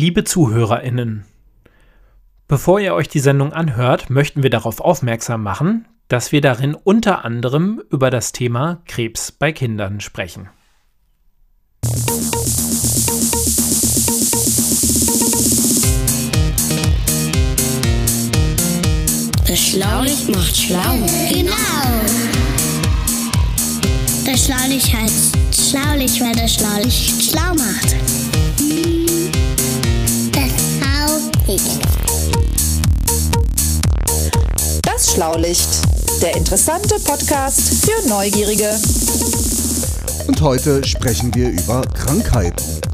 Liebe Zuhörerinnen, bevor ihr euch die Sendung anhört, möchten wir darauf aufmerksam machen, dass wir darin unter anderem über das Thema Krebs bei Kindern sprechen. Das Schlaulicht macht schlau. Genau. Das Schlaulicht heißt Schlaulicht, weil das Schlaulicht schlau macht. Schlaulicht. Das Schlaulicht, der interessante Podcast für Neugierige. Und heute sprechen wir über Krankheiten.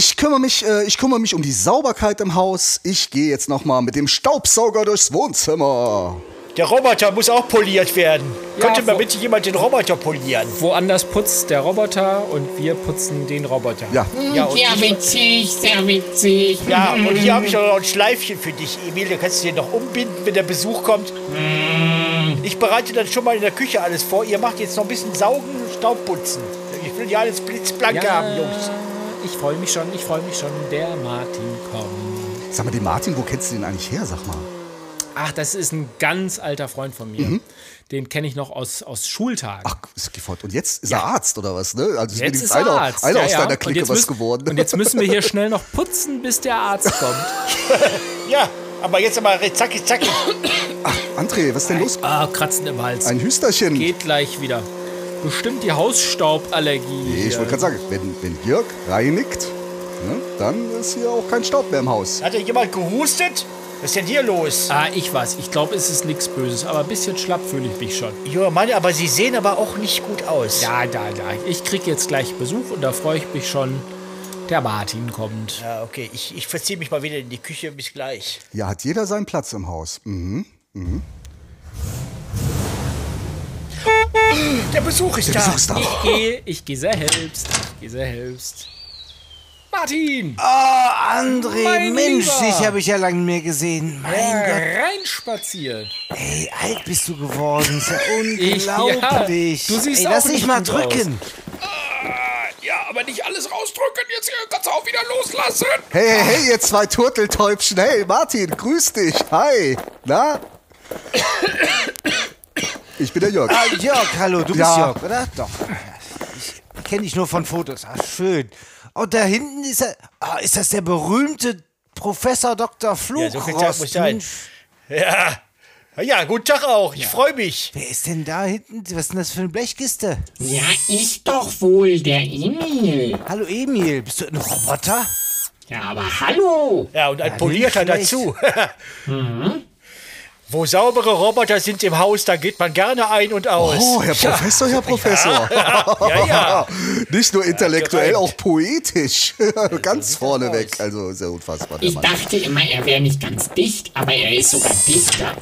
Ich kümmere mich, äh, ich kümmere mich um die Sauberkeit im Haus. Ich gehe jetzt noch mal mit dem Staubsauger durchs Wohnzimmer. Der Roboter muss auch poliert werden. Ja, Könnte mal bitte jemand den Roboter polieren? Woanders putzt der Roboter und wir putzen den Roboter. Ja, Ja, und, Sehr witzig, sehr witzig. ja, und hier habe ich auch noch ein Schleifchen für dich, Emil. Da kannst du dir noch umbinden, wenn der Besuch kommt. Ich bereite dann schon mal in der Küche alles vor. Ihr macht jetzt noch ein bisschen Saugen und Staubputzen. Ich will ja alles blitzblank haben, Jungs. Ich freue mich schon, ich freue mich schon. Der Martin kommt. sag mal, den Martin, wo kennst du den eigentlich her, sag mal? Ach, das ist ein ganz alter Freund von mir. Den kenne ich noch aus, aus Schultagen. Ach, ist gefreut. Und jetzt ist er Arzt oder was, ne? Also Jetzt ist er einer, Arzt. einer ja, aus ja. deiner Clique was müssen- geworden. Und jetzt müssen wir hier schnell noch putzen, bis der Arzt kommt. Ja, aber jetzt aber zacki, zacki. André, was ist denn los? Ah, Kratzen im Hals. Ein Hüsterchen. Geht gleich wieder. Bestimmt die Hausstauballergie. Nee, ich wollte gerade sagen, wenn, wenn Jörg reinigt, ne, dann ist hier auch kein Staub mehr im Haus. Hat da jemand gehustet? Was ist denn hier los? Ah, ich weiß. Ich glaube, es ist nichts Böses, aber ein bisschen schlapp fühle ich mich schon. Jo, Mann, aber sie sehen aber auch nicht gut aus. Ja, da, da. Ich krieg jetzt gleich Besuch und da freue ich mich schon. Der Martin kommt. Ja, okay. Ich, ich verziehe mich mal wieder in die Küche. Bis gleich. Ja, hat jeder seinen Platz im Haus. Mhm. Der Besuch ist da. Besuchst da. Ich gehe, ich gehe selbst. Ich gehe selbst. Martin! André, Mein Mensch, Lieber. dich habe ich ja lange mehr gesehen. Mein Gott, Reinspaziert. ey, alt bist du geworden. Ist ja Ich- ja, unglaublich. du siehst ey, auch lass dich nicht mal drücken. Ja, aber nicht alles rausdrücken. Jetzt kannst du auch wieder loslassen. Hey, hey, hey, ihr zwei Turteltäubchen. Hey, Martin, grüß dich. Hi. Na? Ich bin der Jörg. Ah, Jörg, hallo, du bist Ja. Jörg, oder? Doch. Ich kenne dich nur von Fotos. Ah, schön. Und da hinten ist er. Ah, ist das der berühmte Professor Dr. Ja, so Flugrost? muss sein. Ja. Ja, guten Tag auch. Ich freue mich. wer ist denn da hinten? Was ist denn das für eine Blechkiste? Ja, ist doch wohl der Emil. Hallo Emil, bist du ein Roboter? Ja, aber hallo. Ja, und ein Polierter nicht dazu. Wo saubere Roboter sind im Haus, da geht man gerne ein und aus. Oh, Herr Professor, Herr Professor. Ja, ja. Nicht nur intellektuell, auch poetisch. Ganz vorneweg. Also sehr unfassbar. Ich Mann. dachte immer, er wäre nicht ganz dicht, aber er ist sogar dichter.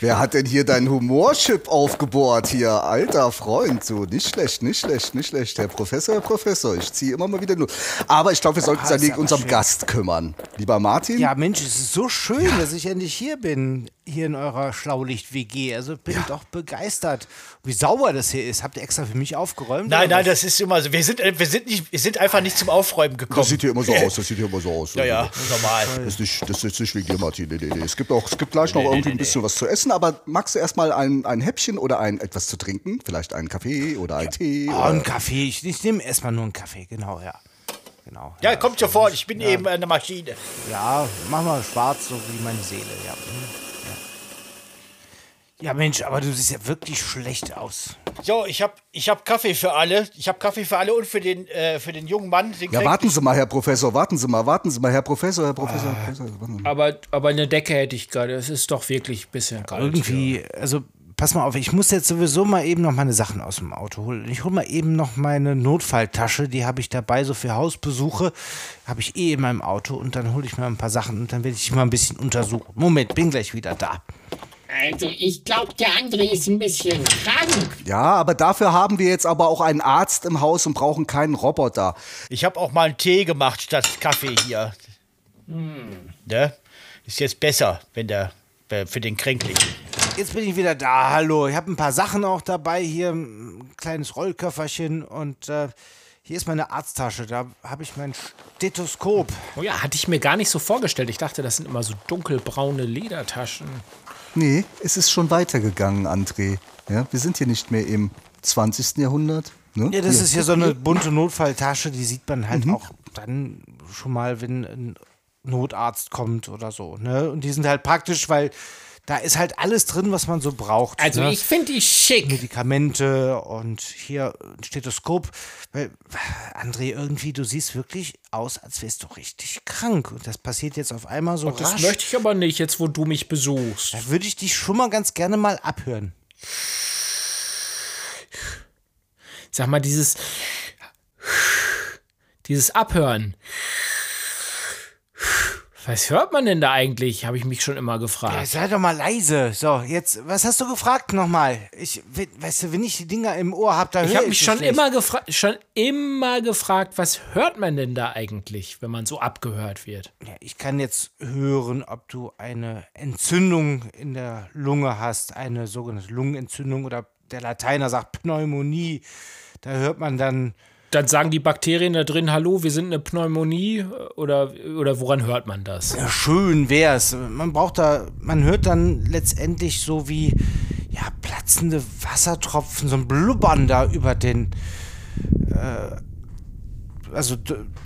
Wer hat denn hier deinen Humorchip aufgebohrt hier? Alter Freund, so nicht schlecht, nicht schlecht, nicht schlecht. Herr Professor, Herr Professor, ich ziehe immer mal wieder nur. Aber ich glaube, wir sollten uns Ah, an unserem schön. Gast kümmern. Lieber Martin? Ja, Mensch, es ist so schön, dass ich endlich hier bin, hier in eurer Schlaulicht-WG. Also ich bin doch begeistert, wie sauber das hier ist. Habt ihr extra für mich aufgeräumt? Nein, nein, was? das ist immer so. Wir sind, äh, wir sind, nicht, wir sind einfach nicht zum Aufräumen Das gekommen. sieht hier immer so aus, das sieht hier immer so aus. Ja, ja, normal. Das ist nicht, das ist nicht wegen dir, Martin. Nee, nee, nee. Es gibt auch, es gibt gleich noch irgendwie ein bisschen was zu essen, aber magst du erstmal ein, ein Häppchen oder ein etwas zu trinken? Vielleicht einen Kaffee oder einen Tee? Oh, oder ein Kaffee. Ich, ich nehme erstmal nur einen Kaffee, genau, ja. Genau. Ja, kommt sofort. Ich bin eben eine Maschine. Ja, mach mal schwarz, so wie meine Seele, ja. Ja, Mensch, aber du siehst ja wirklich schlecht aus. So, ich habe ich hab Kaffee für alle. Ich habe Kaffee für alle und für den, äh, für den jungen Mann. Den Ja, warten Sie mal, Herr Professor, warten Sie mal, warten Sie mal, Herr Professor, Herr Professor, Herr Professor. warten Sie mal. Aber, aber eine Decke hätte ich gerade. Es ist doch wirklich ein bisschen kalt. Irgendwie, also pass mal auf, ich muss jetzt sowieso mal eben noch meine Sachen aus dem Auto holen. Ich hole mal eben noch meine Notfalltasche, die habe ich dabei, so für Hausbesuche, habe ich eh in meinem Auto und dann hole ich mal ein paar Sachen und dann werde ich dich mal ein bisschen untersuchen. Moment, bin gleich wieder da. Also, ich glaube, der André ist ein bisschen krank. Ja, aber dafür haben wir jetzt aber auch einen Arzt im Haus und brauchen keinen Roboter. Ich habe auch mal einen Tee gemacht statt Kaffee hier. Ne? Ist jetzt besser, wenn der äh, für den Kränklichen. Jetzt bin ich wieder da, hallo. Ich habe ein paar Sachen auch dabei, hier ein kleines Rollköfferchen und äh, hier ist meine Arzttasche, da habe ich mein Stethoskop. Oh ja, hatte ich mir gar nicht so vorgestellt. Ich dachte, das sind immer so dunkelbraune Ledertaschen. Nee, es ist schon weitergegangen, André. Ja, wir sind hier nicht mehr im 20. Jahrhundert. Ne? Ja, das Hier. ist ja so eine bunte Notfalltasche, die sieht man halt auch dann schon mal, wenn ein Notarzt kommt oder so. Ne? Und die sind halt praktisch, weil da ist halt alles drin, was man so braucht. Also ne? ich finde die schick. Medikamente und hier ein Stethoskop. Weil, André, irgendwie, du siehst wirklich aus, als wärst du richtig krank. Und das passiert jetzt auf einmal so Das rasch. möchte ich aber nicht, jetzt wo du mich besuchst. da würde ich dich schon mal ganz gerne mal abhören. Sag mal, dieses. Dieses Abhören. Was hört man denn da eigentlich? Habe ich mich schon immer Ja, gefragt. sei doch mal leise. So, jetzt, was hast du gefragt nochmal? Ich, we- weißt du, wenn ich die Dinger im Ohr habe, da Ich höre habe ich mich schon schlecht. immer, gefra schon immer gefragt, was hört man denn da eigentlich, wenn man so abgehört wird? Ja, ich kann jetzt hören, ob du eine Entzündung in der Lunge hast, eine sogenannte Lungenentzündung oder der Lateiner sagt Pneumonie. Da hört man dann, Dann sagen die Bakterien da drin, hallo, wir sind eine Pneumonie oder, oder woran hört man das? ja, schön wär's. Man braucht da, man hört dann letztendlich so wie, ja, platzende Wassertropfen, so ein Blubbern da über den, äh, also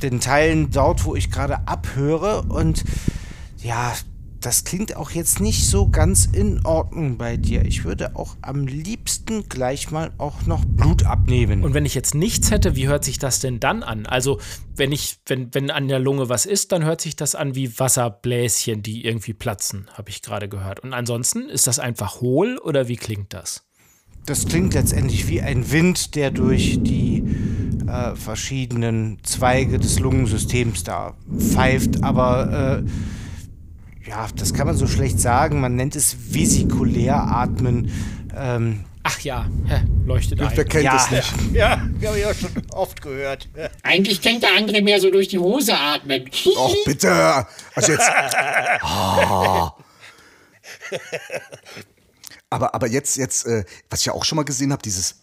den Teilen dort, wo ich gerade abhöre und ja, das klingt auch jetzt nicht so ganz in Ordnung bei dir. Ich würde auch am liebsten gleich mal auch noch Blut abnehmen. Und wenn ich jetzt nichts hätte, wie hört sich das denn dann an? Also, wenn ich, wenn, wenn an der Lunge was ist, dann hört sich das an wie Wasserbläschen, die irgendwie platzen, habe ich gerade gehört. Und ansonsten ist das einfach hohl oder wie klingt das? Das klingt letztendlich wie ein Wind, der durch die äh, verschiedenen Zweige des Lungensystems da pfeift. Aber äh, ja, das kann man so schlecht sagen. Man nennt es vesikulär atmen. Ähm, Ach ja, hä, leuchtet ein. Wer kennt ja, es nicht? Ja, habe ich auch schon oft gehört. Eigentlich denkt der André mehr so durch die Hose atmen. Och, bitte. Also jetzt. Ah. Aber, aber jetzt, jetzt, äh, was ich ja auch schon mal gesehen habe, dieses,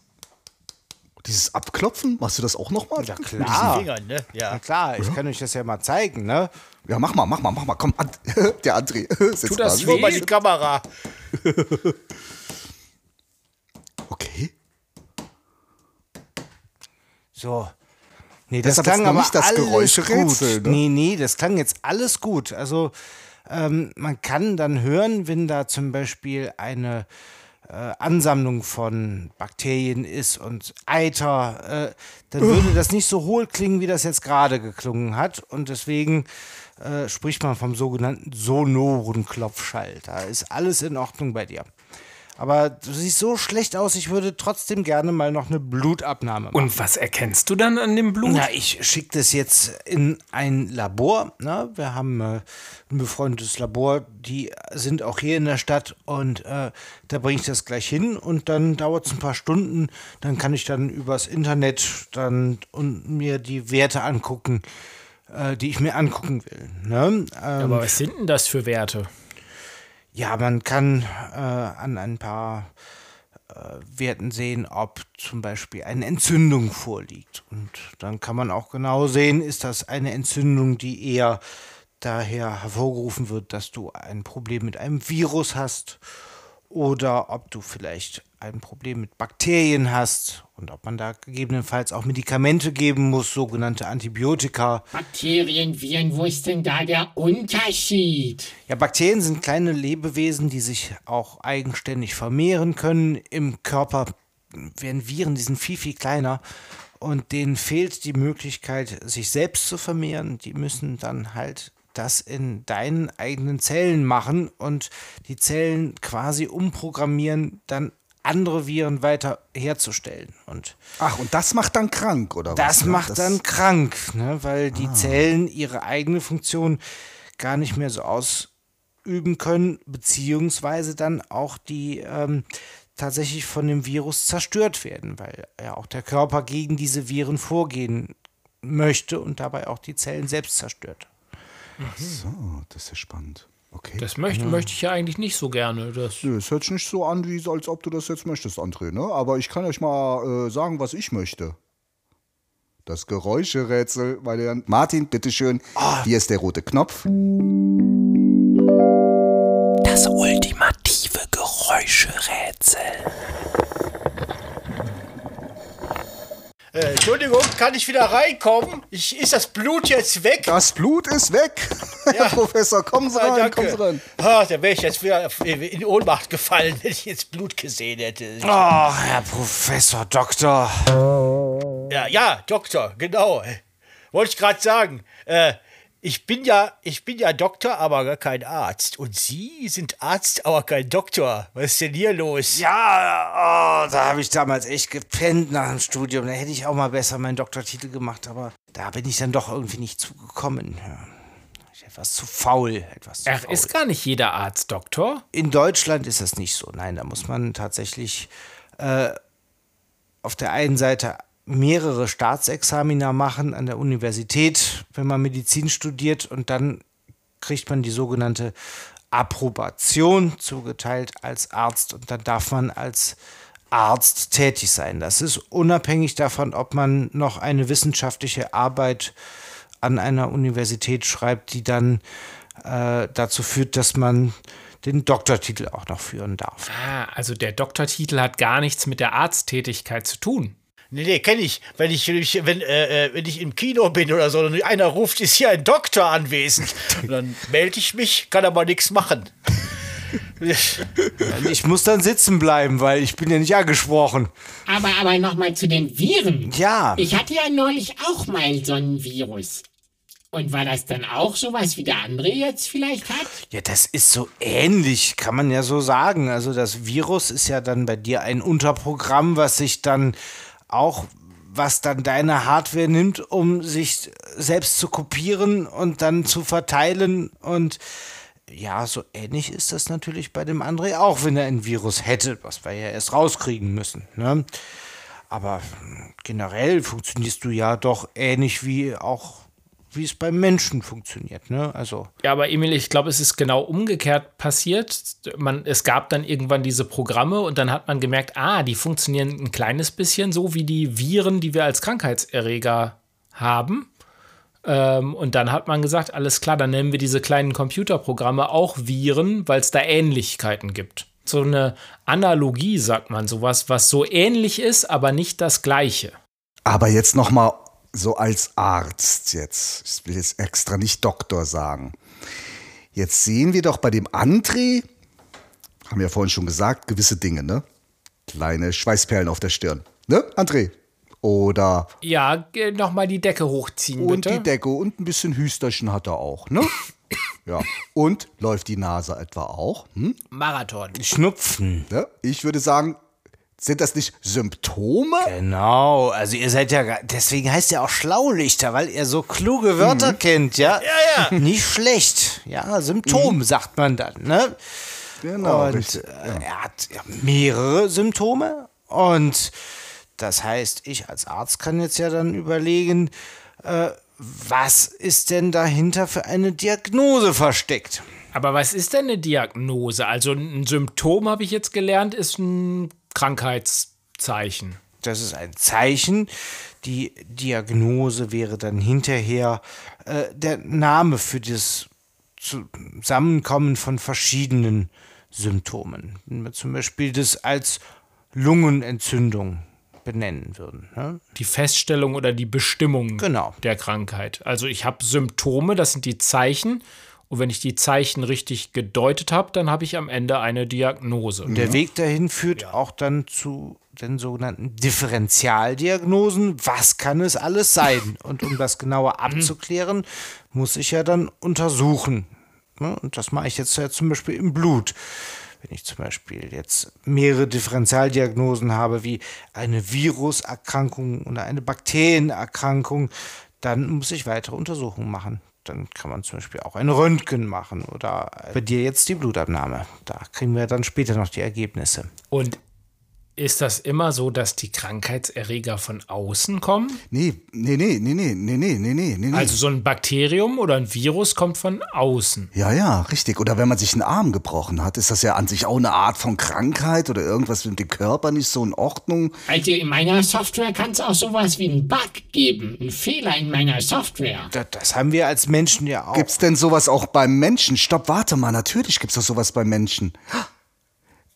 dieses Abklopfen, machst du das auch noch mal? Ja, Mit klar. diesen Fingern, ne? Ja. Na klar, ich kann euch das ja mal zeigen, ne? Ja, mach mal, mach mal, mach mal. Komm, An der André. Setz Tut das? Nur mal die Kamera. Okay. So. Nee, das, ist klang aber nicht das alles Geräuscherätsel, gut. ne? Nee, nee, das klang jetzt alles gut. Also ähm, man kann dann hören, wenn da zum Beispiel eine äh, Ansammlung von Bakterien ist und Eiter, äh, dann würde das nicht so hohl klingen, wie das jetzt gerade geklungen hat. Und deswegen äh, spricht man vom sogenannten sonoren Klopfschall. Da ist alles in Ordnung bei dir. Aber du siehst so schlecht aus, ich würde trotzdem gerne mal noch eine Blutabnahme machen. Und was erkennst du dann an dem Blut? Na, ich schicke das jetzt in ein Labor. Ne? Wir haben äh, ein befreundetes Labor, die sind auch hier in der Stadt und äh, da bringe ich das gleich hin und dann dauert es ein paar Stunden. Dann kann ich dann übers Internet dann und mir die Werte angucken, äh, die ich mir angucken will. Ne? Ähm, Aber was sind denn das für Werte? ja, man kann äh, an ein paar äh, Werten sehen, ob zum Beispiel eine Entzündung vorliegt. Und dann kann man auch genau sehen, ist das eine Entzündung, die eher daher hervorgerufen wird, dass du ein Problem mit einem Virus hast oder ob du vielleicht ein Problem mit Bakterien hast und ob man da gegebenenfalls auch Medikamente geben muss, sogenannte Antibiotika. Bakterien, Viren, wo ist denn da der Unterschied? Ja, Bakterien sind kleine Lebewesen, die sich auch eigenständig vermehren können. Im Körper werden Viren, die sind viel, viel kleiner und denen fehlt die Möglichkeit, sich selbst zu vermehren. Die müssen dann halt das in deinen eigenen Zellen machen und die Zellen quasi umprogrammieren, dann andere Viren weiter herzustellen. Und Ach, und das macht dann krank, oder was? das ne? macht Das- dann krank, ne? weil die Zellen ihre eigene Funktion gar nicht mehr so ausüben können, beziehungsweise dann auch die ähm, tatsächlich von dem Virus zerstört werden, weil ja auch der Körper gegen diese Viren vorgehen möchte und dabei auch die Zellen selbst zerstört. So, das ist ja spannend. Okay. Das möchte, möchte ich ja eigentlich nicht so gerne. Das, Nö, es hört sich nicht so an, wie als ob du das jetzt möchtest, André, ne? Aber ich kann euch mal äh, sagen, was ich möchte. Das Geräuscherätsel, meine Herren. Martin, bitteschön. Hier ist der rote Knopf. das ultimative Geräuscherätsel. Äh, Entschuldigung, kann ich wieder reinkommen? Ich, ist das Blut jetzt weg? Das Blut ist weg. Herr Professor, kommen Sie Ah, rein, kommen Sie danke. rein. Ah, da wäre ich jetzt wieder in Ohnmacht gefallen, wenn ich jetzt Blut gesehen hätte. Oh, Herr Professor, Doktor. Ja, ja, Doktor, genau. Wollte ich gerade sagen. Äh, ich bin ja, ich bin ja Doktor, aber gar kein Arzt. Und Sie sind Arzt, aber kein Doktor. Was ist denn hier los? Ja, oh, da habe ich damals echt gepennt nach dem Studium. Da hätte ich auch mal besser meinen Doktortitel gemacht, aber da bin ich dann doch irgendwie nicht zugekommen. Ja. Ich etwas zu faul, etwas zu Ach, faul. ist gar nicht jeder Arzt Doktor? In Deutschland ist das nicht so. Nein, da muss man tatsächlich äh, auf der einen Seite mehrere Staatsexamina machen an der Universität, wenn man Medizin studiert und dann kriegt man die sogenannte Approbation zugeteilt als Arzt und dann darf man als Arzt tätig sein. Das ist unabhängig davon, ob man noch eine wissenschaftliche Arbeit an einer Universität schreibt, die dann äh, dazu führt, dass man den Doktortitel auch noch führen darf. Ah, also der Doktortitel hat gar nichts mit der Arzttätigkeit zu tun. Nee, nee, kenne ich. Wenn ich, wenn äh, äh, wenn ich im Kino bin oder so und einer ruft, ist hier ein Doktor anwesend. Und dann melde ich mich, kann aber nichts machen. Ich muss dann sitzen bleiben, weil ich bin ja nicht angesprochen. Aber, aber nochmal zu den Viren. Ja. Ich hatte ja neulich auch mal so ein Virus. Und war das dann auch sowas, wie der André jetzt vielleicht hat? Ja, das ist so ähnlich, kann man ja so sagen. Also das Virus ist ja dann bei dir ein Unterprogramm, was sich dann auch, was dann deine Hardware nimmt, um sich selbst zu kopieren und dann zu verteilen. Und ja, so ähnlich ist das natürlich bei dem André auch, wenn er ein Virus hätte, was wir ja erst rauskriegen müssen. Ne? Aber generell funktionierst du ja doch ähnlich wie auch wie es beim Menschen funktioniert, ne? Also Ja, aber Emil, ich glaube, es ist genau umgekehrt passiert. Man, es gab dann irgendwann diese Programme und dann hat man gemerkt, ah, die funktionieren ein kleines bisschen so wie die Viren, die wir als Krankheitserreger haben. Ähm, und dann hat man gesagt, alles klar, dann nennen wir diese kleinen Computerprogramme auch Viren, weil es da Ähnlichkeiten gibt. So eine Analogie, sagt man, sowas, was so ähnlich ist, aber nicht das Gleiche. Aber jetzt noch mal so als Arzt jetzt. Ich will jetzt extra nicht Doktor sagen. Jetzt sehen wir doch bei dem André, haben wir ja vorhin schon gesagt, gewisse Dinge, ne? Kleine Schweißperlen auf der Stirn. Ne, André? Oder Ja, nochmal die Decke hochziehen, und bitte. die Decke und ein bisschen Hüsterchen hat er auch, ne? ja. Und läuft die Nase etwa auch? Hm? Marathon. Schnupfen. Ne? Ich würde sagen, sind das nicht Symptome? Genau, also ihr seid ja, deswegen heißt ihr auch Schlaulichter, weil ihr so kluge Wörter kennt, ja? Ja, ja. Nicht schlecht. Ja, Symptom sagt man dann, ne? Genau. und richtig. äh, er hat ja mehrere Symptome und das heißt, ich als Arzt kann jetzt ja dann überlegen, äh, was ist denn dahinter für eine Diagnose versteckt? Aber was ist denn eine Diagnose? Also ein Symptom, habe ich jetzt gelernt, ist ein Krankheitszeichen. Das ist ein Zeichen. Die Diagnose wäre dann hinterher äh, der Name für das Zusammenkommen von verschiedenen Symptomen. Wenn wir zum Beispiel das als Lungenentzündung benennen würden. Ne? Die Feststellung oder die Bestimmung Genau. der Krankheit. Also ich habe Symptome, das sind die Zeichen. Und wenn ich die Zeichen richtig gedeutet habe, dann habe ich am Ende eine Diagnose. Der Weg dahin führt auch dann zu den sogenannten Differentialdiagnosen. Was kann es alles sein? Und um das genauer abzuklären, muss ich ja dann untersuchen. Ne? Und das mache ich jetzt ja zum Beispiel im Blut. Wenn ich zum Beispiel jetzt mehrere Differentialdiagnosen habe, wie eine Viruserkrankung oder eine Bakterienerkrankung, dann muss ich weitere Untersuchungen machen. Dann kann man zum Beispiel auch ein Röntgen machen oder bei dir jetzt die Blutabnahme. Da kriegen wir dann später noch die Ergebnisse. Und ist das immer so, dass die Krankheitserreger von außen kommen? Nee, nee, nee, nee, nee, nee, nee, nee, nee, nee. Also so ein Bakterium oder ein Virus kommt von außen. Ja, ja, richtig. Oder wenn man sich einen Arm gebrochen hat, ist das ja an sich auch eine Art von Krankheit oder irgendwas mit dem Körper nicht so in Ordnung. Also in meiner Software kann es auch sowas wie einen Bug geben, einen Fehler in meiner Software. Das, das haben wir als Menschen ja auch. Gibt's denn sowas auch beim Menschen? Stopp, warte mal, natürlich gibt's doch sowas beim Menschen.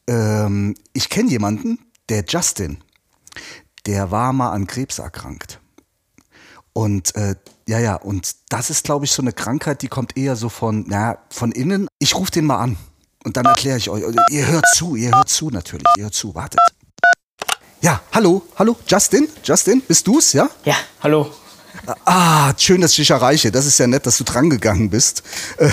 Ähm, ich kenne jemanden, der Justin, der war mal an Krebs erkrankt. Und äh, ja, ja, und das ist, glaube ich, so eine Krankheit, die kommt eher so von, na, von innen. Ich rufe den mal an und dann erkläre ich euch. Ihr hört zu, ihr hört zu natürlich, ihr hört zu, wartet. Ja, hallo, hallo, Justin, Justin, bist du's, ja? Ja, hallo. Ah, schön, dass ich dich erreiche. Das ist ja nett, dass du drangegangen bist. Äh,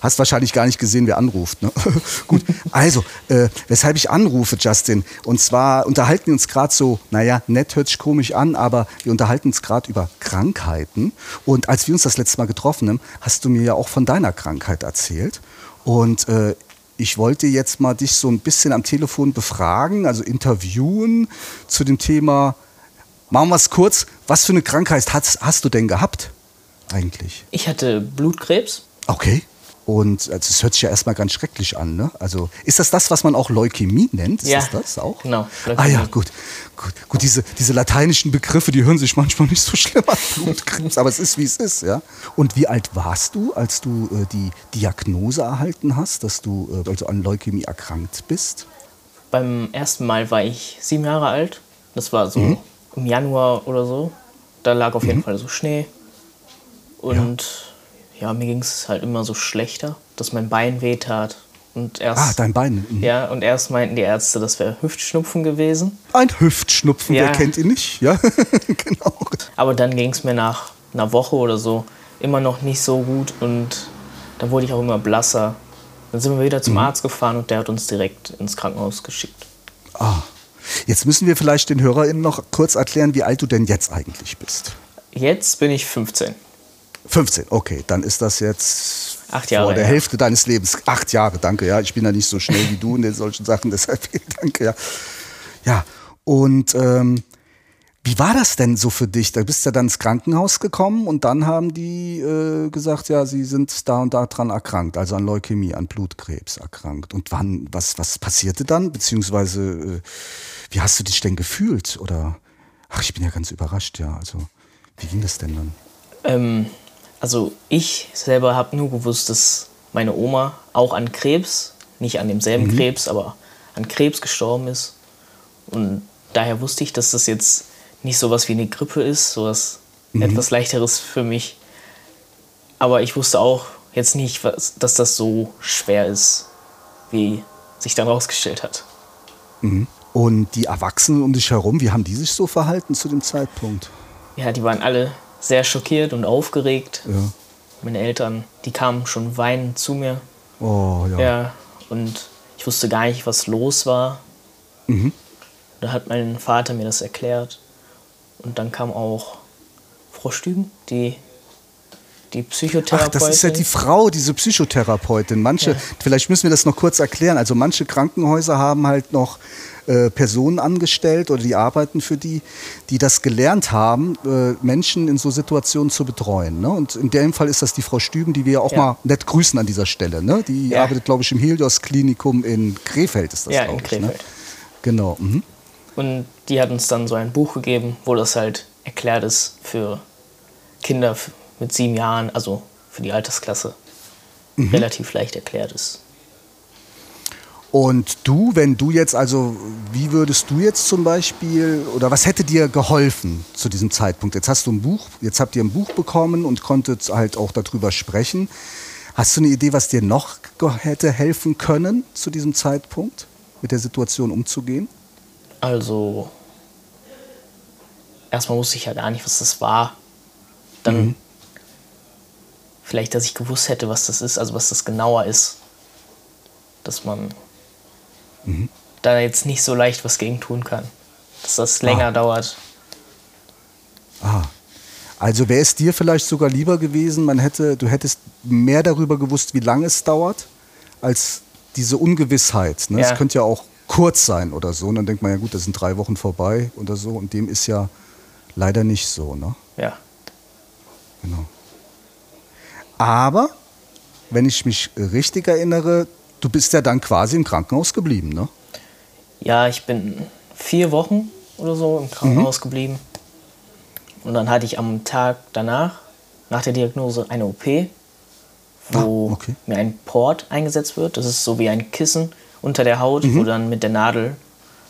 hast wahrscheinlich gar nicht gesehen, wer anruft. Ne? Gut, also, äh, weshalb ich anrufe, Justin. Und zwar unterhalten wir uns gerade so, naja, nett hört sich komisch an, aber wir unterhalten uns gerade über Krankheiten. Und als wir uns das letzte Mal getroffen haben, hast du mir ja auch von deiner Krankheit erzählt. Und äh, ich wollte jetzt mal dich so ein bisschen am Telefon befragen, also interviewen zu dem Thema Machen wir es kurz. Was für eine Krankheit hast, hast du denn gehabt eigentlich? Ich hatte Blutkrebs. Okay. Und es hört sich ja erstmal ganz schrecklich an. Ne? Also ist das das, was man auch Leukämie nennt? Ist Ja, das das auch? genau, Ah ja, Leukämie. gut. Gut, gut diese, diese lateinischen Begriffe, die hören sich manchmal nicht so schlimm an, Blutkrebs, aber es ist, wie es ist. ja. Und wie alt warst du, als du äh, die Diagnose erhalten hast, dass du äh, also an Leukämie erkrankt bist? Beim ersten Mal war ich sieben Jahre alt. Das war so im Januar oder so. Da lag auf jeden Fall so Schnee. Und ja, mir ging es halt immer so schlechter, dass mein Bein wehtat. Und erst, Ah, dein Bein. Mhm. ja, und erst meinten die Ärzte, das wäre Hüftschnupfen gewesen. Ein Hüftschnupfen, Ja. wer kennt ihn nicht? Ja, genau. Aber dann ging es mir nach einer Woche oder so immer noch nicht so gut und dann wurde ich auch immer blasser. Dann sind wir wieder zum Arzt gefahren und der hat uns direkt ins Krankenhaus geschickt. Ah. Jetzt müssen wir vielleicht den HörerInnen noch kurz erklären, wie alt du denn jetzt eigentlich bist. Jetzt bin ich 15. 15, okay, dann ist das jetzt Acht Jahre, vor der ja. Hälfte deines Lebens. Acht Jahre, danke, ja. Ich bin ja nicht so schnell wie du in den solchen Sachen, deshalb vielen Dank, ja. Ja, und ähm, wie war das denn so für dich? Da bist du ja dann ins Krankenhaus gekommen und dann haben die äh, gesagt, ja, sie sind da und da dran erkrankt, also an Leukämie, an Blutkrebs erkrankt. Und wann, was, was passierte dann? Beziehungsweise, äh, wie hast du dich denn gefühlt? Oder, ach, ich bin ja ganz überrascht, ja. Also, wie ging das denn dann? Ähm, also ich selber habe nur gewusst, dass meine Oma auch an Krebs, nicht an demselben Krebs, aber an Krebs gestorben ist. Und daher wusste ich, dass das jetzt nicht sowas wie eine Grippe ist, sowas etwas leichteres für mich. Aber ich wusste auch jetzt nicht, was, dass das so schwer ist, wie sich dann rausgestellt hat. Und die Erwachsenen um dich herum, wie haben die sich so verhalten zu dem Zeitpunkt? Ja, die waren alle sehr schockiert und aufgeregt. Ja. Meine Eltern, die kamen schon weinend zu mir. Oh, ja. Ja, und ich wusste gar nicht, was los war. Da hat mein Vater mir das erklärt. Und dann kam auch Frau Stüben, die, die Ach, Psychotherapeutin. das ist ja die Frau, diese Psychotherapeutin. Manche, vielleicht müssen wir das noch kurz erklären. Also manche Krankenhäuser haben halt noch äh, Personen angestellt oder die arbeiten für die, die das gelernt haben, äh, Menschen in so Situationen zu betreuen. Ne? Und in dem Fall ist das die Frau Stüben, die wir ja auch Ja. mal nett grüßen an dieser Stelle. Ne? Die Ja. arbeitet, glaube ich, im Helios-Klinikum in Krefeld ist das, Ja, glaube in ich. Ne? Krefeld. Genau. Mhm. Und die hat uns dann so ein Buch gegeben, wo das halt erklärt ist für Kinder mit sieben Jahren, also für die Altersklasse. Mhm. Relativ leicht erklärt ist. Und du, wenn du jetzt, also wie würdest du jetzt zum Beispiel, oder was hätte dir geholfen zu diesem Zeitpunkt? Jetzt hast du ein Buch, jetzt habt ihr ein Buch bekommen und konntet halt auch darüber sprechen. Hast du eine Idee, was dir noch hätte helfen können zu diesem Zeitpunkt, mit der Situation umzugehen? Also, erstmal wusste ich ja gar nicht, was das war. Dann Mhm. vielleicht, dass ich gewusst hätte, was das ist, also was das genauer ist. Dass man Mhm. da jetzt nicht so leicht was gegen tun kann. Dass das länger Ah. dauert. Ah. Also wäre es dir vielleicht sogar lieber gewesen, man hätte, du hättest mehr darüber gewusst, wie lange es dauert, als diese Ungewissheit. Ne? Ja. Es könnte ja auch kurz sein oder so. Und dann denkt man ja gut, das sind drei Wochen vorbei oder so. Und dem ist ja leider nicht so. Ne? Ja. Genau. Aber, wenn ich mich richtig erinnere, du bist ja dann quasi im Krankenhaus geblieben, ne? Ja, ich bin vier Wochen oder so im Krankenhaus geblieben. Und dann hatte ich am Tag danach, nach der Diagnose, eine OP, wo Ah, okay. mir ein Port eingesetzt wird. Das ist so wie ein Kissen unter der Haut, Mhm. wo dann mit der Nadel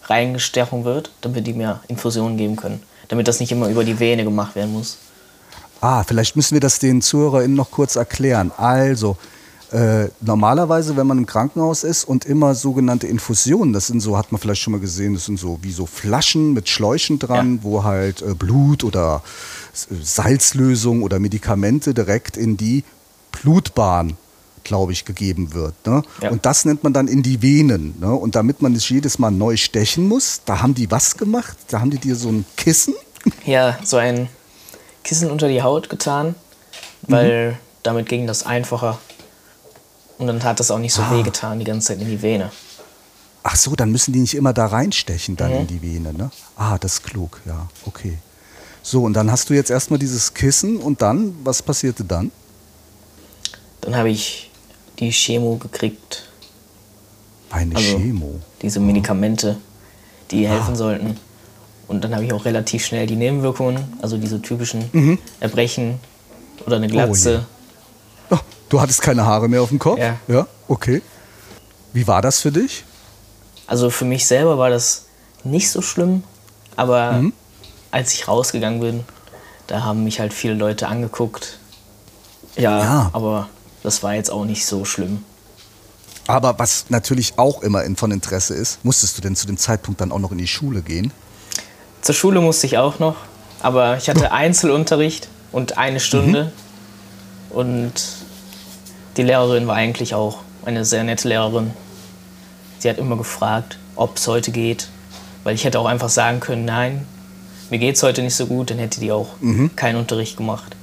reingestochen wird, damit die mir Infusionen geben können. Damit das nicht immer über die Vene gemacht werden muss. Ah, vielleicht müssen wir das den ZuhörerInnen noch kurz erklären. Also, äh, normalerweise, wenn man im Krankenhaus ist und immer sogenannte Infusionen, das sind so, hat man vielleicht schon mal gesehen, das sind so wie so Flaschen mit Schläuchen dran, wo halt äh, Blut oder Salzlösung oder Medikamente direkt in die Blutbahn, glaube ich, gegeben wird. Ne? Ja. Und das nennt man dann in die Venen. Ne? Und damit man es jedes Mal neu stechen muss, da haben die was gemacht? Da haben die dir so ein Kissen Ja, so ein Kissen unter die Haut getan, weil damit ging das einfacher. Und dann hat das auch nicht so Ah. weh getan, die ganze Zeit in die Vene. Ach so, dann müssen die nicht immer da reinstechen dann in die Vene, ne? Ah, das ist klug, ja, okay. So, und dann hast du jetzt erstmal dieses Kissen und dann, was passierte dann? Dann habe ich die Chemo gekriegt, Eine Also- Chemo. diese Medikamente, die helfen sollten. Und dann habe ich auch relativ schnell die Nebenwirkungen, also diese typischen Erbrechen oder eine Glatze. Oh, du hattest keine Haare mehr auf dem Kopf? Ja. Ja, okay. Wie war das für dich? Also für mich selber war das nicht so schlimm, aber Mhm. als ich rausgegangen bin, da haben mich halt viele Leute angeguckt. Ja, Ja. aber das war jetzt auch nicht so schlimm. Aber was natürlich auch immer von Interesse ist, musstest du denn zu dem Zeitpunkt dann auch noch in die Schule gehen? Zur Schule musste ich auch noch, aber ich hatte Einzelunterricht und eine Stunde. Und die Lehrerin war eigentlich auch eine sehr nette Lehrerin. Sie hat immer gefragt, ob es heute geht, weil ich hätte auch einfach sagen können, nein, mir geht es heute nicht so gut, dann hätte die auch keinen Unterricht gemacht.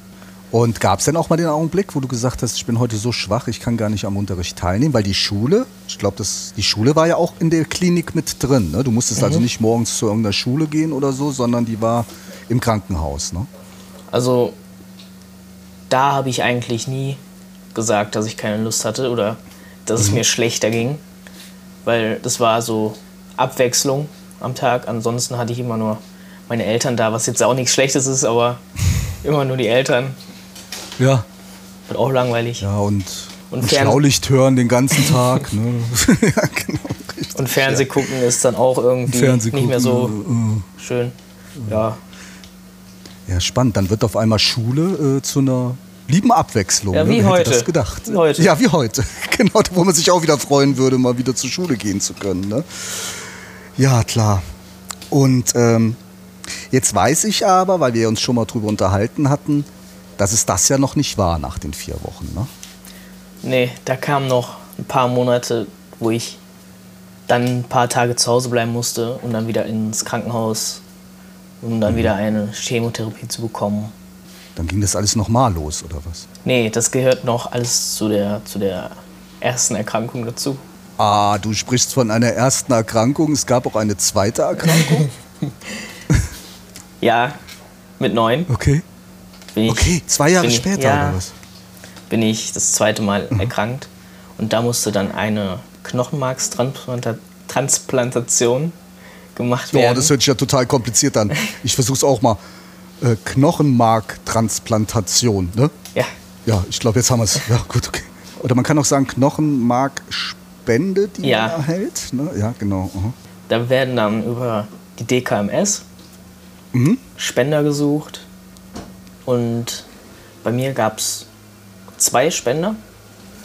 Und gab es denn auch mal den Augenblick, wo du gesagt hast, ich bin heute so schwach, ich kann gar nicht am Unterricht teilnehmen? Weil die Schule, ich glaube, die Schule war ja auch in der Klinik mit drin. Ne? Du musstest also nicht morgens zu irgendeiner Schule gehen oder so, sondern die war im Krankenhaus. Ne? Also da habe ich eigentlich nie gesagt, dass ich keine Lust hatte oder dass es mir schlechter ging, weil das war so Abwechslung am Tag. Ansonsten hatte ich immer nur meine Eltern da, was jetzt auch nichts Schlechtes ist, aber immer nur die Eltern. Ja. Wird auch langweilig. Ja, und, Und und, Schlaulicht hören den ganzen Tag. ne? ja, genau. Richtig. Und Fernseh gucken ist dann auch irgendwie nicht mehr so gucken, schön. Ja, Ja, spannend. Dann wird auf einmal Schule äh, zu einer lieben Abwechslung. Ja, ne? wie Wer heute. Das gedacht? Wie heute. Ja, wie heute. Genau, wo man sich auch wieder freuen würde, mal wieder zur Schule gehen zu können. Ne? Ja, klar. Und ähm, jetzt weiß ich aber, weil wir uns schon mal drüber unterhalten hatten, dass es das ja noch nicht war nach den vier Wochen. Ne? nee, da kamen noch ein paar Monate, wo ich dann ein paar Tage zu Hause bleiben musste und dann wieder ins Krankenhaus, um dann wieder eine Chemotherapie zu bekommen. Dann ging das alles nochmal los, oder was? Nee, das gehört noch alles zu der, zu der ersten Erkrankung dazu. Ah, du sprichst von einer ersten Erkrankung. Es gab auch eine zweite Erkrankung. Ja, mit neun Okay. Bin ich, Okay, zwei Jahre ich- später, ja, oder was? bin ich das zweite Mal Mhm. erkrankt. Und da musste dann eine Knochenmarkstransplantation gemacht Ja, werden. das hört sich ja total kompliziert an. Ich versuch's auch mal. Äh, Knochenmarktransplantation, ne? ja, Ja, ich glaube, jetzt haben wir es. Ja, gut, okay. Oder man kann auch sagen Knochenmarkspende. Spende, die Ja. man erhält. Ne? Ja, genau. aha. Da werden dann über die DKMS Spender gesucht. Und bei mir gab es zwei Spender.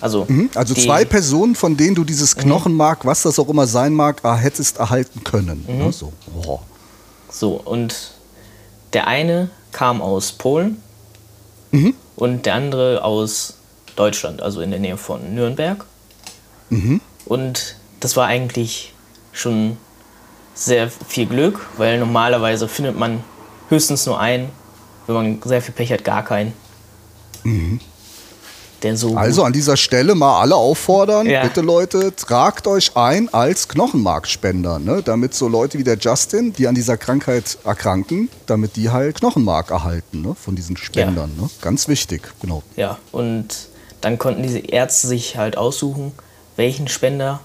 Also, Mhm. Also zwei Personen, von denen du dieses Knochenmark, was das auch immer sein mag, ah, hättest erhalten können. Ne? So. Oh. So, und der eine kam aus Polen und der andere aus Deutschland, also in der Nähe von Nürnberg. Und das war eigentlich schon sehr viel Glück, weil normalerweise findet man höchstens nur einen, wenn man sehr viel Pech hat, gar keinen. Der so Also an dieser Stelle mal alle auffordern, Ja. bitte Leute, tragt euch ein als Knochenmarkspender, ne? damit so Leute wie der Justin, die an dieser Krankheit erkranken, damit die halt Knochenmark erhalten ne? von diesen Spendern. Ne? Ganz wichtig, genau. Ja, und dann konnten diese Ärzte sich halt aussuchen, welchen Spender.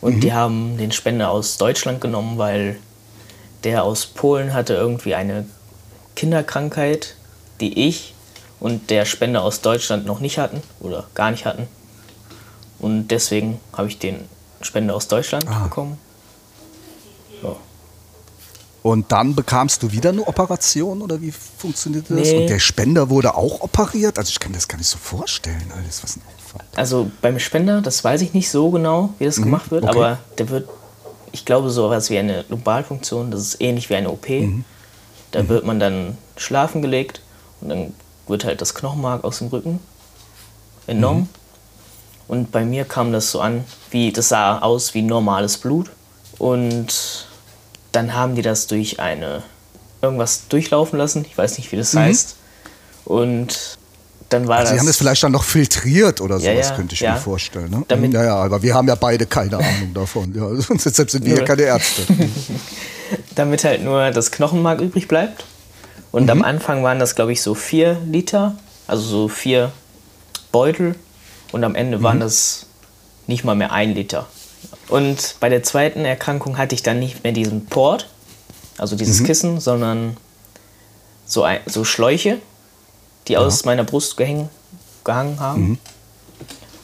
Und die haben den Spender aus Deutschland genommen, weil der aus Polen hatte irgendwie eine Kinderkrankheit, die ich und der Spender aus Deutschland noch nicht hatten oder gar nicht hatten. Und deswegen habe ich den Spender aus Deutschland bekommen. Ja. Und dann bekamst du wieder eine Operation oder wie funktionierte das? Nee. Und der Spender wurde auch operiert? Also ich kann mir das gar nicht so vorstellen. Alles, was ein Aufwand. Also beim Spender, das weiß ich nicht so genau, wie das gemacht wird, okay. aber der wird, ich glaube, so was wie eine Lumbalfunktion, das ist ähnlich wie eine OP. Da wird man dann schlafen gelegt und dann wird halt das Knochenmark aus dem Rücken entnommen. Und bei mir kam das so an, wie das sah aus wie normales Blut. Und dann haben die das durch eine irgendwas durchlaufen lassen. Ich weiß nicht, wie das heißt. Und dann war Also das. Sie haben das vielleicht dann noch filtriert oder Ja, sowas, ja, könnte ich ja. mir vorstellen. Ne? Damit- ja, ja, aber wir haben ja beide keine Ahnung davon. Ja, sonst sind wir ja keine Ärzte. damit halt nur das Knochenmark übrig bleibt. Und Mhm. am Anfang waren das, glaube ich, so vier Liter, also so vier Beutel. Und am Ende Mhm. waren das nicht mal mehr ein Liter. Und bei der zweiten Erkrankung hatte ich dann nicht mehr diesen Port, also Mhm. dieses Kissen, sondern so, ein, so Schläuche, die aus meiner Brust gehäng, gehangen haben. Mhm.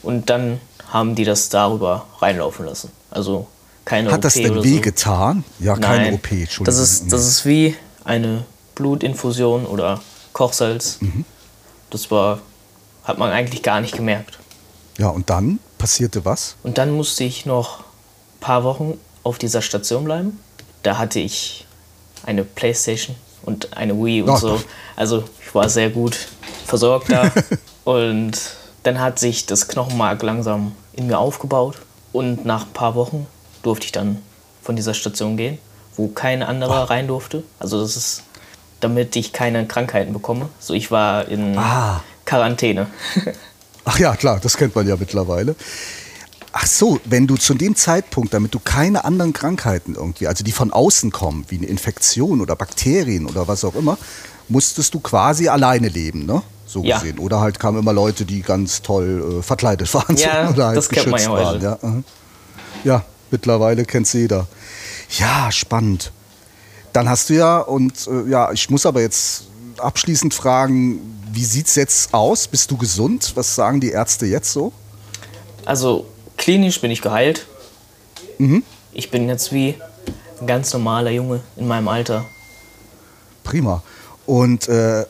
Und dann haben die das darüber reinlaufen lassen. Also keine Hat das OP denn oder weh so. getan? Ja, keine Nein, OP, Entschuldigung. Das ist, das ist wie eine Blutinfusion oder Kochsalz. Mhm. Das war, hat man eigentlich gar nicht gemerkt. ja, und dann passierte was? Und dann musste ich noch ein paar Wochen auf dieser Station bleiben. Da hatte ich eine Playstation und eine Wii und Oh. so. Also ich war sehr gut versorgt da. und dann hat sich das Knochenmark langsam in mir aufgebaut. Und nach ein paar Wochen durfte ich dann von dieser Station gehen, wo kein anderer rein durfte. Also das ist, damit ich keine Krankheiten bekomme. So ich war in Ah. Quarantäne. Ach ja, klar, das kennt man ja mittlerweile. Ach so, wenn du zu dem Zeitpunkt, damit du keine anderen Krankheiten irgendwie, also die von außen kommen, wie eine Infektion oder Bakterien oder was auch immer, musstest du quasi alleine leben, ne? So Ja. gesehen. Oder halt kamen immer Leute, die ganz toll äh, verkleidet waren Ja, so, oder halt das kennt man ja waren. heute. Ja, ja, mittlerweile kennt's jeder. Ja, spannend. Dann hast du ja, und äh, ja, ich muss aber jetzt abschließend fragen, wie sieht's jetzt aus? Bist du gesund? Was sagen die Ärzte jetzt so? Also klinisch bin ich geheilt. Mhm. Ich bin jetzt wie ein ganz normaler Junge in meinem Alter. Prima. Und äh,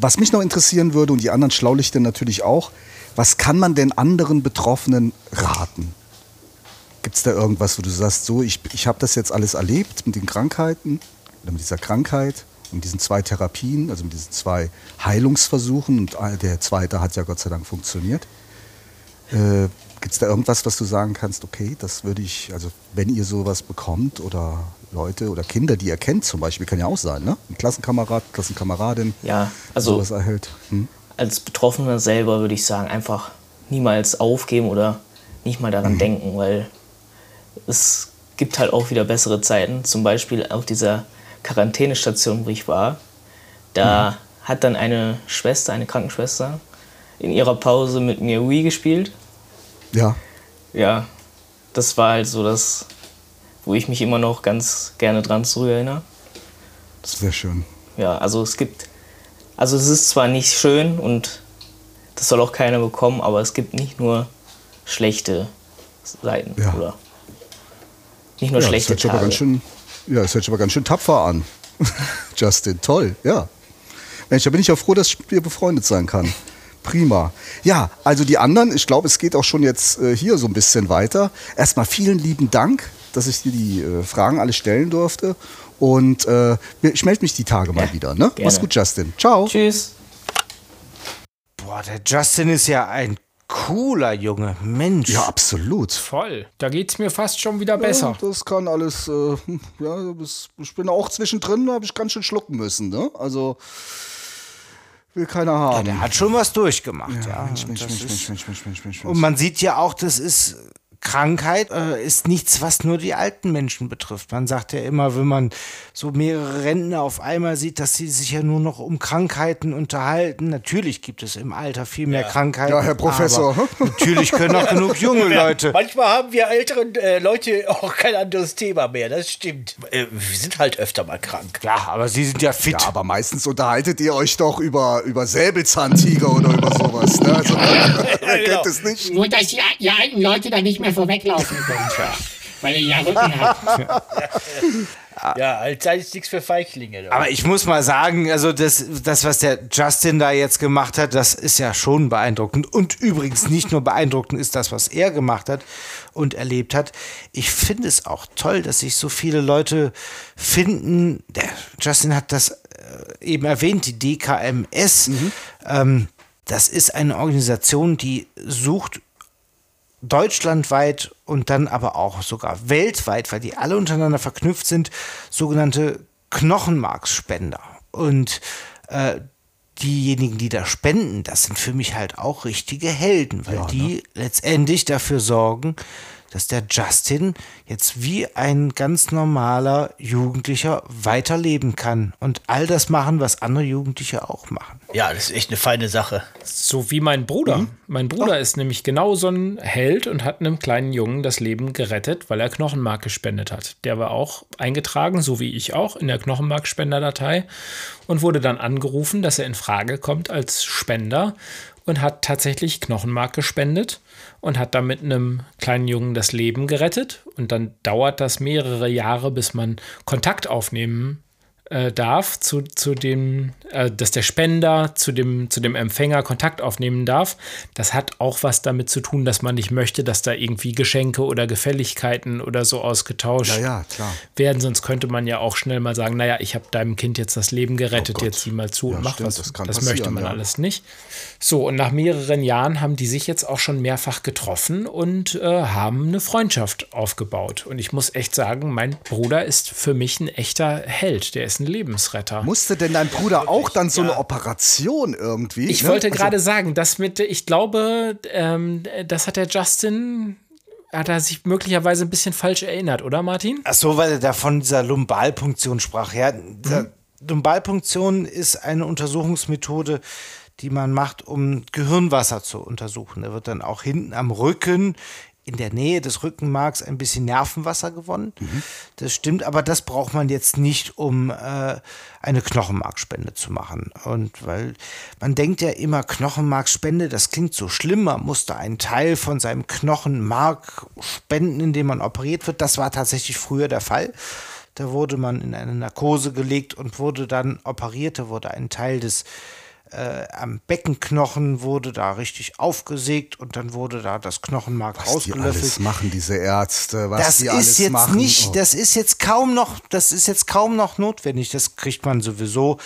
was mich noch interessieren würde und die anderen Schlaulichter natürlich auch, was kann man denn anderen Betroffenen raten? Gibt es da irgendwas, wo du sagst, so, ich, ich habe das jetzt alles erlebt mit den Krankheiten oder mit dieser Krankheit und diesen zwei Therapien, also mit diesen zwei Heilungsversuchen und der zweite hat ja Gott sei Dank funktioniert. Äh, Gibt es da irgendwas, was du sagen kannst, okay, das würde ich, also wenn ihr sowas bekommt oder Leute oder Kinder, die ihr kennt zum Beispiel, kann ja auch sein, ne? Ein Klassenkamerad, Klassenkameradin, Ja, also sowas erhält. Hm? als Betroffener selber würde ich sagen, einfach niemals aufgeben oder nicht mal Mhm. daran denken, weil es gibt halt auch wieder bessere Zeiten. Zum Beispiel auf dieser Quarantänestation, wo ich war, da Mhm. hat dann eine Schwester, eine Krankenschwester, in ihrer Pause mit mir Wii gespielt. Ja. Ja, das war halt so das, wo ich mich immer noch ganz gerne dran zurückerinnere. Sehr schön. Ja, also es gibt, also es ist zwar nicht schön und das soll auch keiner bekommen, aber es gibt nicht nur schlechte Seiten. Ja. Oder nicht nur ja, das schlechte hört sich aber Tage. ganz schön, ja, das hört sich aber ganz schön tapfer an. Justin, toll, ja. Mensch, da bin ich ja froh, dass ich mit dir befreundet sein kann. Prima. Ja, also die anderen, ich glaube, es geht auch schon jetzt äh, hier so ein bisschen weiter. Erstmal vielen lieben Dank, dass ich dir die äh, Fragen alle stellen durfte. Und äh, ich melde mich die Tage mal wieder. Ne? gerne. Mach's gut, Justin. Ciao. Tschüss. Boah, der Justin ist ja ein cooler Junge. Mensch. Ja, absolut. Voll. Da geht's mir fast schon wieder besser. Ja, das kann alles, äh, ja, ich bin auch zwischendrin, da habe ich ganz schön schlucken müssen. Ne? Also, will keiner haben. Ja, der hat schon was durchgemacht, ja. Mensch, Mensch, Das Mensch, ist- Mensch, Mensch, Mensch, Mensch, Mensch, Und man sieht ja auch, das ist Krankheit, äh, ist nichts, was nur die alten Menschen betrifft. Man sagt ja immer, wenn man so mehrere Rentner auf einmal sieht, dass sie sich ja nur noch um Krankheiten unterhalten. Natürlich gibt es im Alter viel mehr Krankheiten. Ja, Herr Professor. Natürlich können auch genug junge Leute. Manchmal haben wir älteren äh, Leute auch kein anderes Thema mehr, das stimmt. Äh, wir sind halt öfter mal krank. Ja, aber sie sind ja fit. Ja, aber meistens unterhaltet ihr euch doch über, über Säbelzahntiger oder über sowas. Ne? Also, wer genau. kennt es nicht? Nur, dass die, die alten Leute da nicht mehr vorweglaufen können. Weil ihr ja Rücken habt. Ja, als sei es nichts für Feiglinge. Aber ich muss mal sagen, also das, das, was der Justin da jetzt gemacht hat, das ist ja schon beeindruckend. Und übrigens nicht nur beeindruckend ist das, was er gemacht hat und erlebt hat. Ich finde es auch toll, dass sich so viele Leute finden. Der Justin hat das äh, eben erwähnt, die DKMS. Ähm, das ist eine Organisation, die sucht deutschlandweit und dann aber auch sogar weltweit, weil die alle untereinander verknüpft sind, sogenannte Knochenmarksspender. Und äh, diejenigen, die da spenden, das sind für mich halt auch richtige Helden, weil die letztendlich dafür sorgen, dass der Justin jetzt wie ein ganz normaler Jugendlicher weiterleben kann und all das machen, was andere Jugendliche auch machen. Ja, das ist echt eine feine Sache. So wie mein Bruder. Mein Bruder ist nämlich genau so ein Held und hat einem kleinen Jungen das Leben gerettet, weil er Knochenmark gespendet hat. Der war auch eingetragen, so wie ich auch, in der Knochenmarkspenderdatei und wurde dann angerufen, dass er in Frage kommt als Spender und hat tatsächlich Knochenmark gespendet und hat damit einem kleinen Jungen das Leben gerettet. Und dann dauert das mehrere Jahre, bis man Kontakt aufnehmen äh, darf, zu, zu dem, äh, dass der Spender zu dem, zu dem Empfänger Kontakt aufnehmen darf. Das hat auch was damit zu tun, dass man nicht möchte, dass da irgendwie Geschenke oder Gefälligkeiten oder so ausgetauscht Ja, ja, werden. Sonst könnte man ja auch schnell mal sagen, naja, ich habe deinem Kind jetzt das Leben gerettet, Gott. jetzt sieh mal zu Ja, und mach stimmt, was. das kann möchte man alles nicht. So, und nach mehreren Jahren haben die sich jetzt auch schon mehrfach getroffen und äh, haben eine Freundschaft aufgebaut. Und ich muss echt sagen, mein Bruder ist für mich ein echter Held. Der ist ein Lebensretter. Musste denn dein Bruder auch dann so eine Operation irgendwie? Ich ne? wollte Also- gerade sagen, das mit, ich glaube, ähm, das hat der Justin, hat er sich möglicherweise ein bisschen falsch erinnert, oder Martin? Ach so, weil er da von dieser Lumbalpunktion sprach. Ja, der Lumbalpunktion ist eine Untersuchungsmethode, die man macht, um Gehirnwasser zu untersuchen. Da wird dann auch hinten am Rücken in der Nähe des Rückenmarks ein bisschen Nervenwasser gewonnen. Das stimmt, aber das braucht man jetzt nicht, um äh, eine Knochenmarkspende zu machen. Und weil man denkt ja immer, Knochenmarkspende, das klingt so schlimm, man muss da einen Teil von seinem Knochenmark spenden, indem man operiert wird. Das war tatsächlich früher der Fall. Da wurde man in eine Narkose gelegt und wurde dann operiert. Da wurde ein Teil des äh, am Beckenknochen wurde da richtig aufgesägt und dann wurde da das Knochenmark was die rausgelöffelt. alles machen, diese Ärzte, was das die ist alles jetzt machen. nicht, Oh. das ist jetzt kaum noch, das ist jetzt kaum noch notwendig. Das kriegt man sowieso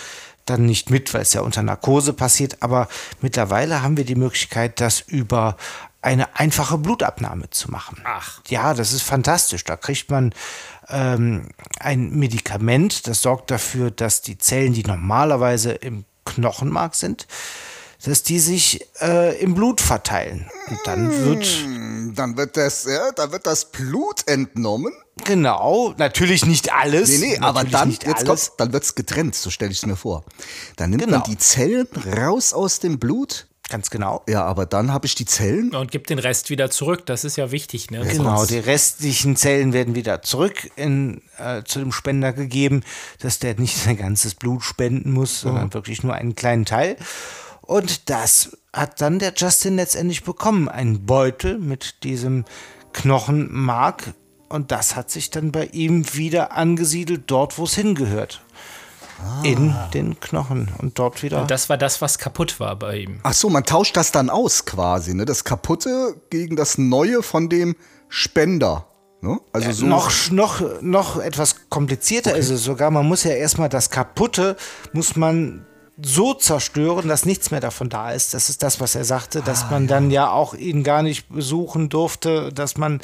dann nicht mit, weil es ja unter Narkose passiert. Aber mittlerweile haben wir die Möglichkeit, das über eine einfache Blutabnahme zu machen. Ach. Ja, das ist fantastisch. Da kriegt man ähm, ein Medikament, das sorgt dafür, dass die Zellen, die normalerweise im Knochenmark sind, dass die sich äh, im Blut verteilen. Und dann wird Dann wird das, ja, dann wird das Blut entnommen. Genau, natürlich nicht alles. Nee, nee, aber natürlich dann, nicht jetzt kommt's, dann wird's getrennt, so stelle ich es mir vor. Dann nimmt Genau. man die Zellen raus aus dem Blut. Ganz genau. Ja, aber dann habe ich die Zellen. Und gibt den Rest wieder zurück. Das ist ja wichtig, ne? Genau, Sonst- die restlichen Zellen werden wieder zurück in, äh, zu dem Spender gegeben, dass der nicht sein ganzes Blut spenden muss, sondern wirklich nur einen kleinen Teil. Und das hat dann der Justin letztendlich bekommen. Ein Beutel mit diesem Knochenmark und das hat sich dann bei ihm wieder angesiedelt, dort, wo es hingehört. In den Knochen und dort wieder. Und das war das, was kaputt war bei ihm. Ach so, man tauscht das dann aus quasi, ne? Das Kaputte gegen das Neue von dem Spender. Ne? Also so. noch, noch, noch etwas komplizierter ist es sogar. Man muss ja erstmal das Kaputte, muss man so zerstören, dass nichts mehr davon da ist. Das ist das, was er sagte, dass Ah, man dann ja auch ihn gar nicht besuchen durfte, dass man,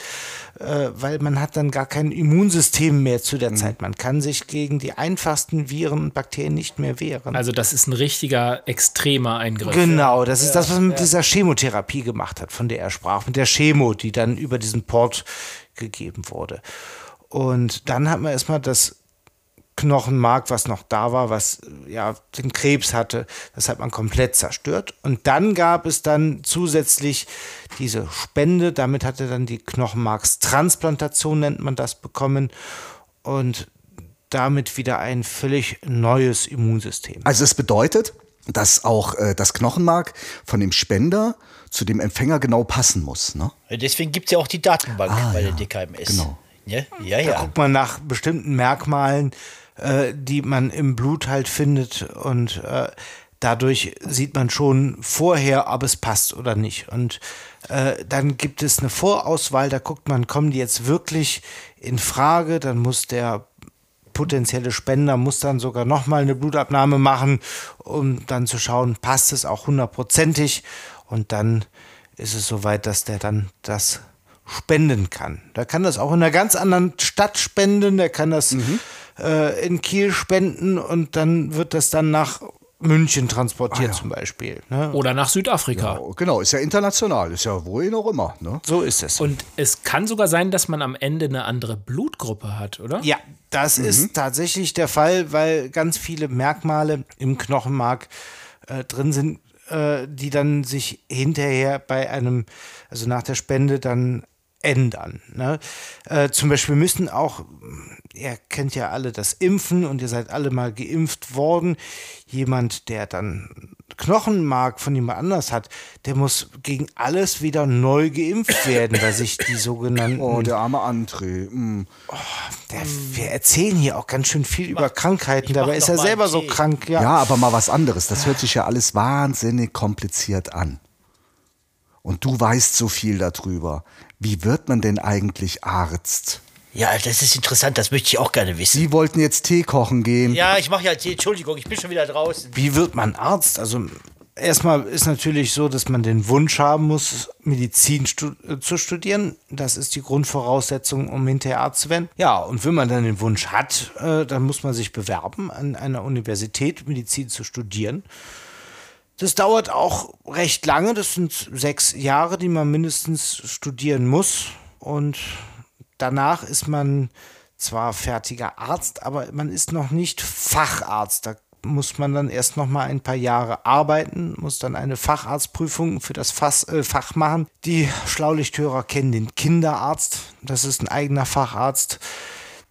äh, weil man hat dann gar kein Immunsystem mehr zu Mhm. der Zeit. Man kann sich gegen die einfachsten Viren und Bakterien nicht mehr wehren. Also das ist ein richtiger extremer Eingriff. Genau, das ist das, was man mit dieser Chemotherapie gemacht hat, von der er sprach, mit der Chemo, die dann über diesen Port gegeben wurde. Und dann hat man erstmal das Knochenmark, was noch da war, was ja den Krebs hatte, das hat man komplett zerstört. Und dann gab es dann zusätzlich diese Spende, damit hat er dann die Knochenmarkstransplantation, nennt man das, bekommen. Und damit wieder ein völlig neues Immunsystem. Also es bedeutet, dass auch äh, das Knochenmark von dem Spender zu dem Empfänger genau passen muss. Ne? Deswegen gibt es ja auch die Datenbank Ah, bei ja. der DKMS. Genau. Ja, ja. Da ja. guckt man nach bestimmten Merkmalen, äh, die man im Blut halt findet und äh, dadurch sieht man schon vorher, ob es passt oder nicht. Und äh, dann gibt es eine Vorauswahl, da guckt man, kommen die jetzt wirklich in Frage, dann muss der potenzielle Spender muss dann sogar nochmal eine Blutabnahme machen, um dann zu schauen, passt es auch hundertprozentig und dann ist es soweit, dass der dann das spenden kann. Der kann das auch in einer ganz anderen Stadt spenden, der kann das äh, in Kiel spenden und dann wird das dann nach München transportiert zum Beispiel. Ne? Oder nach Südafrika. Oh, Genau, ist ja international, ist ja wohin auch immer. Ne? So ist es. Und es kann sogar sein, dass man am Ende eine andere Blutgruppe hat, oder? Ja, das ist tatsächlich der Fall, weil ganz viele Merkmale im Knochenmark äh, drin sind, äh, die dann sich hinterher bei einem, also nach der Spende dann ändern. Ne? Äh, zum Beispiel müssen auch, ihr kennt ja alle das Impfen und ihr seid alle mal geimpft worden. Jemand, der dann Knochenmark von jemand anders hat, der muss gegen alles wieder neu geimpft werden, weil sich die sogenannten Oh, der arme André. mm. der, wir erzählen hier auch ganz schön viel über Krankheiten, dabei mach ist er selber so krank. Ja. Ja. aber mal was anderes. Das hört sich ja alles wahnsinnig kompliziert an. Und du weißt so viel darüber. Wie wird man denn eigentlich Arzt? ja, das ist interessant, das möchte ich auch gerne wissen. Sie wollten jetzt Tee kochen gehen. Ja, ich mache ja Tee. Entschuldigung, ich bin schon wieder draußen. Wie wird man Arzt? Also erstmal ist natürlich so, dass man den Wunsch haben muss, Medizin stu äh, zu studieren. Das ist die Grundvoraussetzung, um hinterher Arzt zu werden. Ja, und wenn man dann den Wunsch hat, äh, dann muss man sich bewerben, an einer Universität Medizin zu studieren. Das dauert auch recht lange. Das sind sechs Jahre, die man mindestens studieren muss. Und danach ist man zwar fertiger Arzt, aber man ist noch nicht Facharzt. Da muss man dann erst noch mal ein paar Jahre arbeiten, muss dann eine Facharztprüfung für das Fass, äh, Fach machen. Die Schlaulichthörer kennen den Kinderarzt. Das ist ein eigener Facharzt.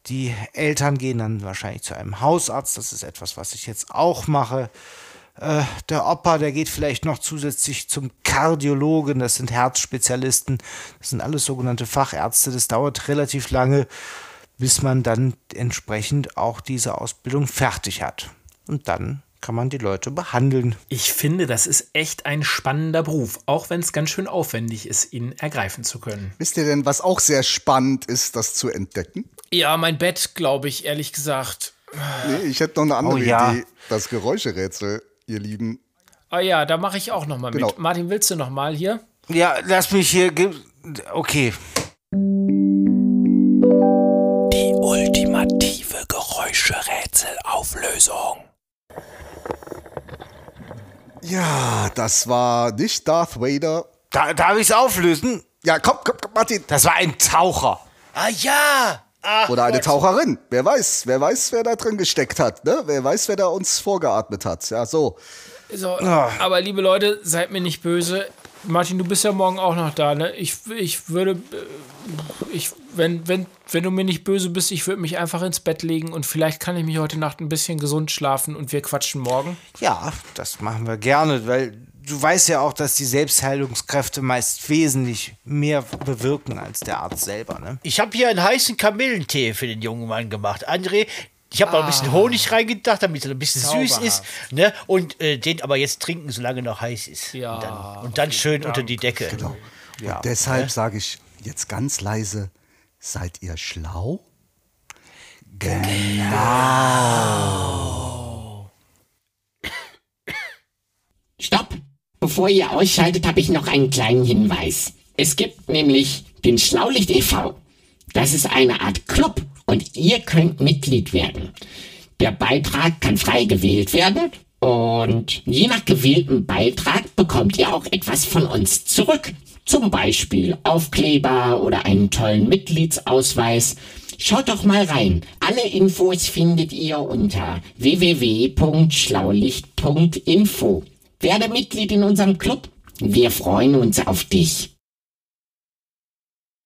Die Eltern gehen dann wahrscheinlich zu einem Hausarzt. Das ist etwas, was ich jetzt auch mache. Äh, der Opa, der geht vielleicht noch zusätzlich zum Kardiologen, das sind Herzspezialisten, das sind alles sogenannte Fachärzte. Das dauert relativ lange, bis man dann entsprechend auch diese Ausbildung fertig hat. Und dann kann man die Leute behandeln. Ich finde, das ist echt ein spannender Beruf, auch wenn es ganz schön aufwendig ist, ihn ergreifen zu können. Wisst ihr denn, was auch sehr spannend ist, das zu entdecken? Ja, mein Bett, glaube ich, ehrlich gesagt. Nee, ich hätte noch eine andere Oh ja. Idee. Das Geräuscherätsel, ihr Lieben. Ah ja, da mache ich auch noch mal Genau. mit. Martin, willst du noch mal hier? Ja, lass mich hier. Okay. Die ultimative Geräuscherätselauflösung. Ja, das war nicht Darth Vader. Da, darf ich es auflösen? Ja, komm, komm, komm, Martin. Das war ein Taucher. Ah ja! Ach, Oder eine Gott. Taucherin. Wer weiß, wer weiß, wer da drin gesteckt hat. Ne? Wer weiß, wer da uns vorgeatmet hat. Ja, so. So, aber liebe Leute, seid mir nicht böse. Martin, du bist ja morgen auch noch da, ne? Ich, ich würde, äh, ich, wenn, wenn, wenn du mir nicht böse bist, ich würde mich einfach ins Bett legen und vielleicht kann ich mich heute Nacht ein bisschen gesund schlafen und wir quatschen morgen. Ja, das machen wir gerne, weil du weißt ja auch, dass die Selbstheilungskräfte meist wesentlich mehr bewirken als der Arzt selber. Ne? Ich habe hier einen heißen Kamillentee für den jungen Mann gemacht. André, ich habe noch ein bisschen Ah. Honig reingedacht, damit er ein bisschen süß Zauberhaft. ist. Ne? Und äh, den aber jetzt trinken, solange noch heiß ist. Ja, und dann, und dann schön unter die Decke. Genau. Ja. Und deshalb sage ich jetzt ganz leise, seid ihr schlau? Stopp! Bevor ihr ausschaltet, habe ich noch einen kleinen Hinweis. Es gibt nämlich den Schlaulicht e.V. Das ist eine Art Club und ihr könnt Mitglied werden. Der Beitrag kann frei gewählt werden und je nach gewähltem Beitrag bekommt ihr auch etwas von uns zurück. Zum Beispiel Aufkleber oder einen tollen Mitgliedsausweis. Schaut doch mal rein. Alle Infos findet ihr unter www.schlaulicht.info. Werde Mitglied in unserem Club. Wir freuen uns auf dich.